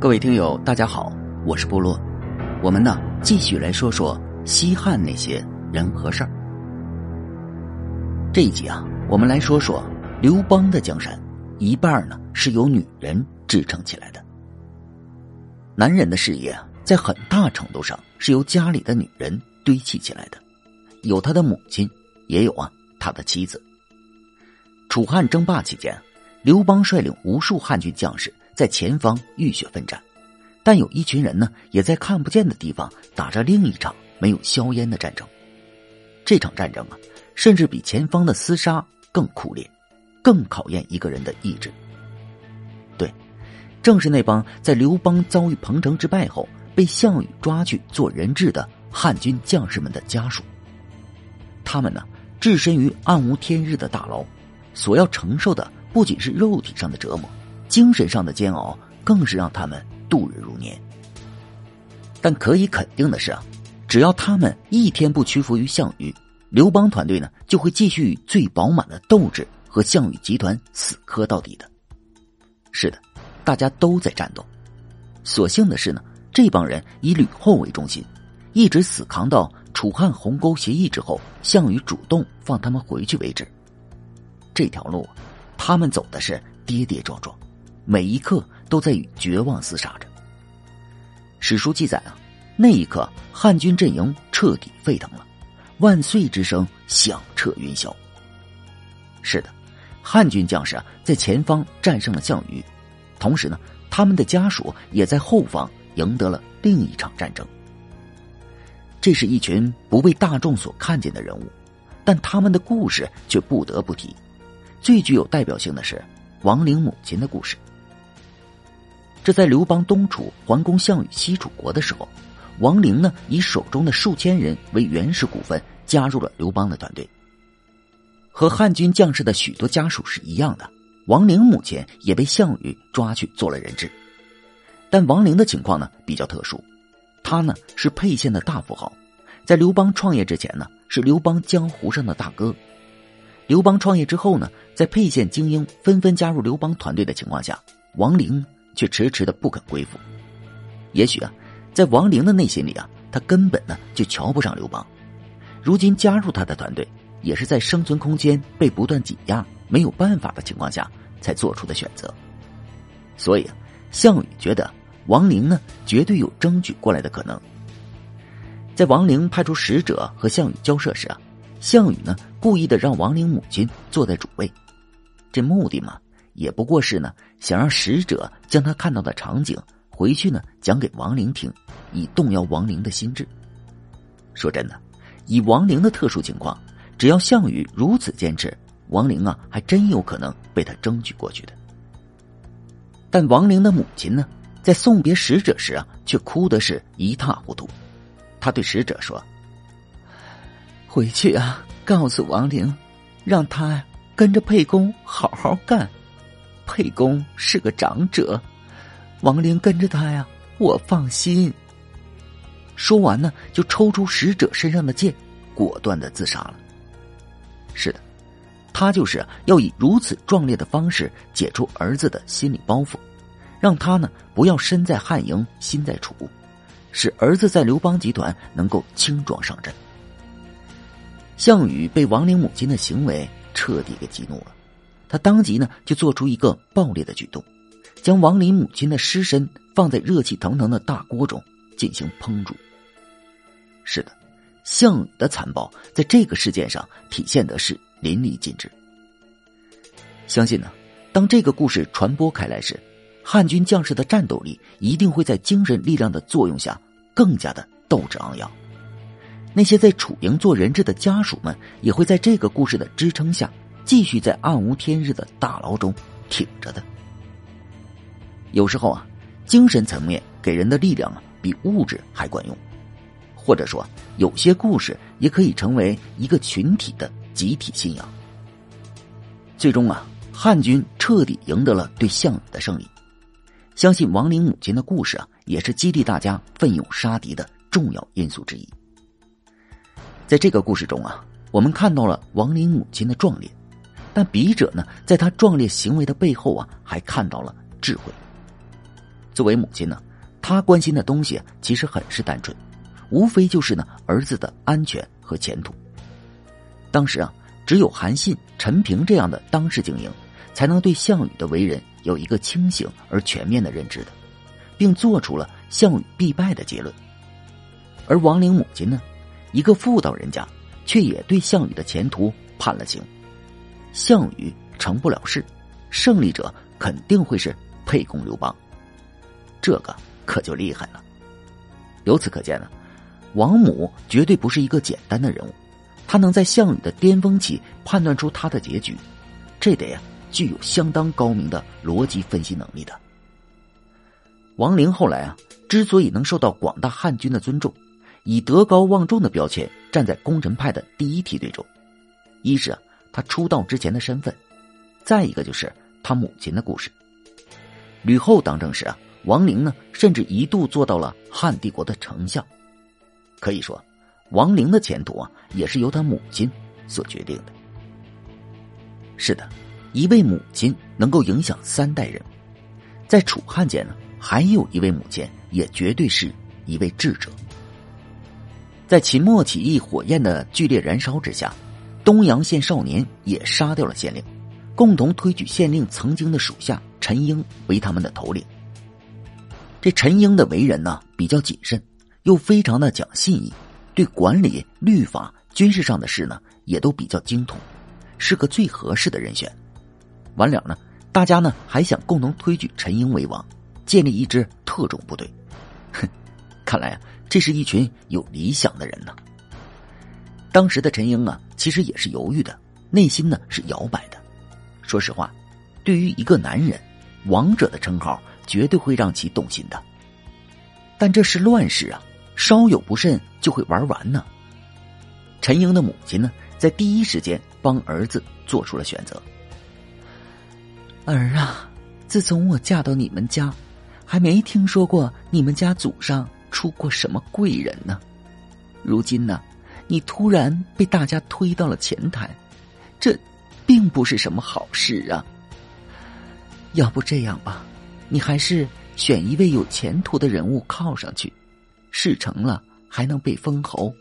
各位听友，大家好，我是部落。我们呢继续来说说西汉那些人和事儿。这一集啊，我们来说说刘邦的江山，一半呢是由女人支撑起来的。男人的事业啊，在很大程度上是由家里的女人堆砌起来的，有他的母亲，也有啊他的妻子。楚汉争霸期间，刘邦率领无数汉军将士。在前方浴血奋战，但有一群人呢，也在看不见的地方打着另一场没有硝烟的战争。这场战争啊，甚至比前方的厮杀更酷烈，更考验一个人的意志。对，正是那帮在刘邦遭遇彭城之败后被项羽抓去做人质的汉军将士们的家属。他们呢，置身于暗无天日的大牢，所要承受的不仅是肉体上的折磨。精神上的煎熬更是让他们度日如年。但可以肯定的是啊，只要他们一天不屈服于项羽，刘邦团队呢就会继续以最饱满的斗志和项羽集团死磕到底的。是的，大家都在战斗。所幸的是呢，这帮人以吕后为中心，一直死扛到楚汉鸿沟协议之后，项羽主动放他们回去为止。这条路，他们走的是跌跌撞撞。每一刻都在与绝望厮杀着。史书记载啊，那一刻汉军阵营彻底沸腾了，万岁之声响彻云霄。是的，汉军将士啊在前方战胜了项羽，同时呢，他们的家属也在后方赢得了另一场战争。这是一群不被大众所看见的人物，但他们的故事却不得不提。最具有代表性的是王陵母亲的故事。这在刘邦东楚还攻项羽西楚国的时候，王陵呢以手中的数千人为原始股份加入了刘邦的团队。和汉军将士的许多家属是一样的，王陵母亲也被项羽抓去做了人质。但王陵的情况呢比较特殊，他呢是沛县的大富豪，在刘邦创业之前呢是刘邦江湖上的大哥。刘邦创业之后呢，在沛县精英纷纷加入刘邦团队的情况下，王陵。却迟迟的不肯归附。也许啊，在王陵的内心里啊，他根本呢就瞧不上刘邦。如今加入他的团队，也是在生存空间被不断挤压、没有办法的情况下才做出的选择。所以啊，项羽觉得王陵呢绝对有争取过来的可能。在王陵派出使者和项羽交涉时啊，项羽呢故意的让王陵母亲坐在主位，这目的嘛。也不过是呢，想让使者将他看到的场景回去呢讲给王陵听，以动摇王陵的心智。说真的，以王陵的特殊情况，只要项羽如此坚持，王陵啊还真有可能被他争取过去的。但王陵的母亲呢，在送别使者时啊，却哭的是一塌糊涂。他对使者说：“回去啊，告诉王陵，让他跟着沛公好好干。”沛公是个长者，王陵跟着他呀，我放心。说完呢，就抽出使者身上的剑，果断的自杀了。是的，他就是要以如此壮烈的方式解除儿子的心理包袱，让他呢不要身在汉营心在楚，使儿子在刘邦集团能够轻装上阵。项羽被王陵母亲的行为彻底给激怒了。他当即呢，就做出一个暴烈的举动，将王林母亲的尸身放在热气腾腾的大锅中进行烹煮。是的，项羽的残暴在这个事件上体现的是淋漓尽致。相信呢，当这个故事传播开来时，汉军将士的战斗力一定会在精神力量的作用下更加的斗志昂扬。那些在楚营做人质的家属们，也会在这个故事的支撑下。继续在暗无天日的大牢中挺着的。有时候啊，精神层面给人的力量啊，比物质还管用。或者说，有些故事也可以成为一个群体的集体信仰。最终啊，汉军彻底赢得了对项羽的胜利。相信王陵母亲的故事啊，也是激励大家奋勇杀敌的重要因素之一。在这个故事中啊，我们看到了王陵母亲的壮烈。但笔者呢，在他壮烈行为的背后啊，还看到了智慧。作为母亲呢，她关心的东西其实很是单纯，无非就是呢儿子的安全和前途。当时啊，只有韩信、陈平这样的当世精英，才能对项羽的为人有一个清醒而全面的认知的，并做出了项羽必败的结论。而王陵母亲呢，一个妇道人家，却也对项羽的前途判了刑。项羽成不了事，胜利者肯定会是沛公刘邦。这个可就厉害了。由此可见呢，王母绝对不是一个简单的人物。他能在项羽的巅峰期判断出他的结局，这得呀具有相当高明的逻辑分析能力的。王陵后来啊，之所以能受到广大汉军的尊重，以德高望重的标签站在功臣派的第一梯队中，一是啊他出道之前的身份，再一个就是他母亲的故事。吕后当政时啊，王陵呢甚至一度做到了汉帝国的丞相，可以说。王陵的前途啊，也是由他母亲所决定的。是的，一位母亲能够影响三代人。在楚汉间呢，还有一位母亲，也绝对是一位智者。在秦末起义火焰的剧烈燃烧之下，东阳县少年也杀掉了县令，共同推举县令曾经的属下陈英为他们的头领。这陈英的为人呢，比较谨慎，又非常的讲信义。对管理、律法、军事上的事呢，也都比较精通，是个最合适的人选。完了呢，大家呢还想共同推举陈英为王，建立一支特种部队。哼，看来啊，这是一群有理想的人呢。当时的陈英啊，其实也是犹豫的，内心呢是摇摆的。说实话，对于一个男人，王者的称号绝对会让其动心的。但这是乱世啊。稍有不慎就会玩完呢。陈英的母亲呢，在第一时间帮儿子做出了选择。儿啊，自从我嫁到你们家，还没听说过你们家祖上出过什么贵人呢。如今呢，你突然被大家推到了前台，这并不是什么好事啊。要不这样吧，你还是选一位有前途的人物靠上去。事成了还能被封侯，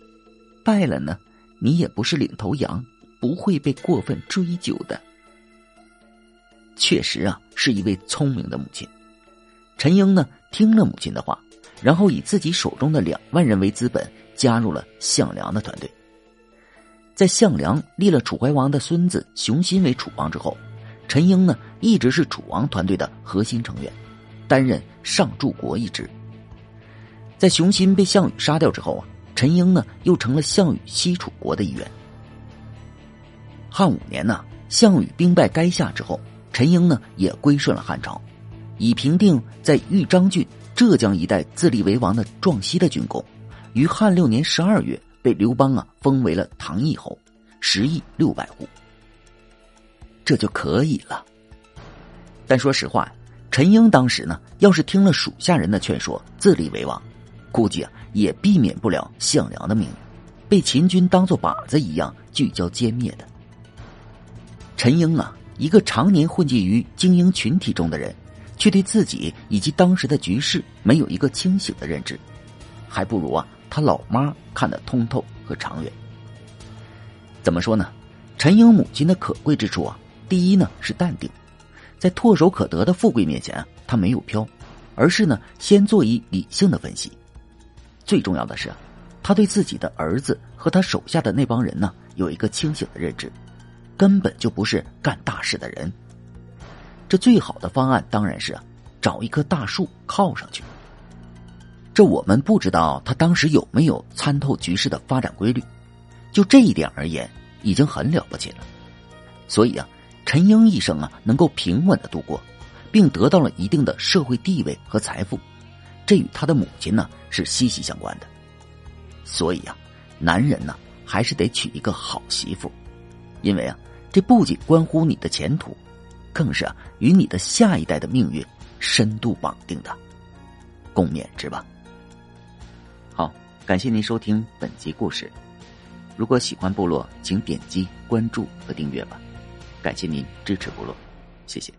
败了呢，你也不是领头羊，不会被过分追究的。确实啊，是一位聪明的母亲。陈英呢，听了母亲的话，然后以自己手中的两万人为资本，加入了项梁的团队。在项梁立了楚怀王的孙子熊心为楚王之后，陈英呢，一直是楚王团队的核心成员，担任上柱国一职。在熊心被项羽杀掉之后啊，陈英呢又成了项羽西楚国的一员。汉五年呢，项羽兵败垓下之后，陈英呢也归顺了汉朝，以平定在豫章郡浙江一带自立为王的壮西的军功，于汉六年十二月被刘邦啊封为了唐义侯，十亿六百户。这就可以了。但说实话，陈英当时呢，要是听了属下人的劝说，自立为王。估计啊，也避免不了项梁的命，被秦军当做靶子一样聚焦歼灭的。陈英啊，一个常年混迹于精英群体中的人，却对自己以及当时的局势没有一个清醒的认知，还不如啊他老妈看得通透和长远。怎么说呢？陈英母亲的可贵之处啊，第一呢是淡定，在唾手可得的富贵面前，他没有飘，而是呢先做一理性的分析。最重要的是，他对自己的儿子和他手下的那帮人呢，有一个清醒的认知，根本就不是干大事的人。这最好的方案当然是啊找一棵大树靠上去。这我们不知道他当时有没有参透局势的发展规律，就这一点而言，已经很了不起了。所以啊，陈英一生啊能够平稳的度过，并得到了一定的社会地位和财富。这与他的母亲呢是息息相关的，所以啊，男人呢还是得娶一个好媳妇，因为啊，这不仅关乎你的前途，更是啊与你的下一代的命运深度绑定的，共勉之吧。好，感谢您收听本集故事。如果喜欢部落，请点击关注和订阅吧。感谢您支持部落，谢谢。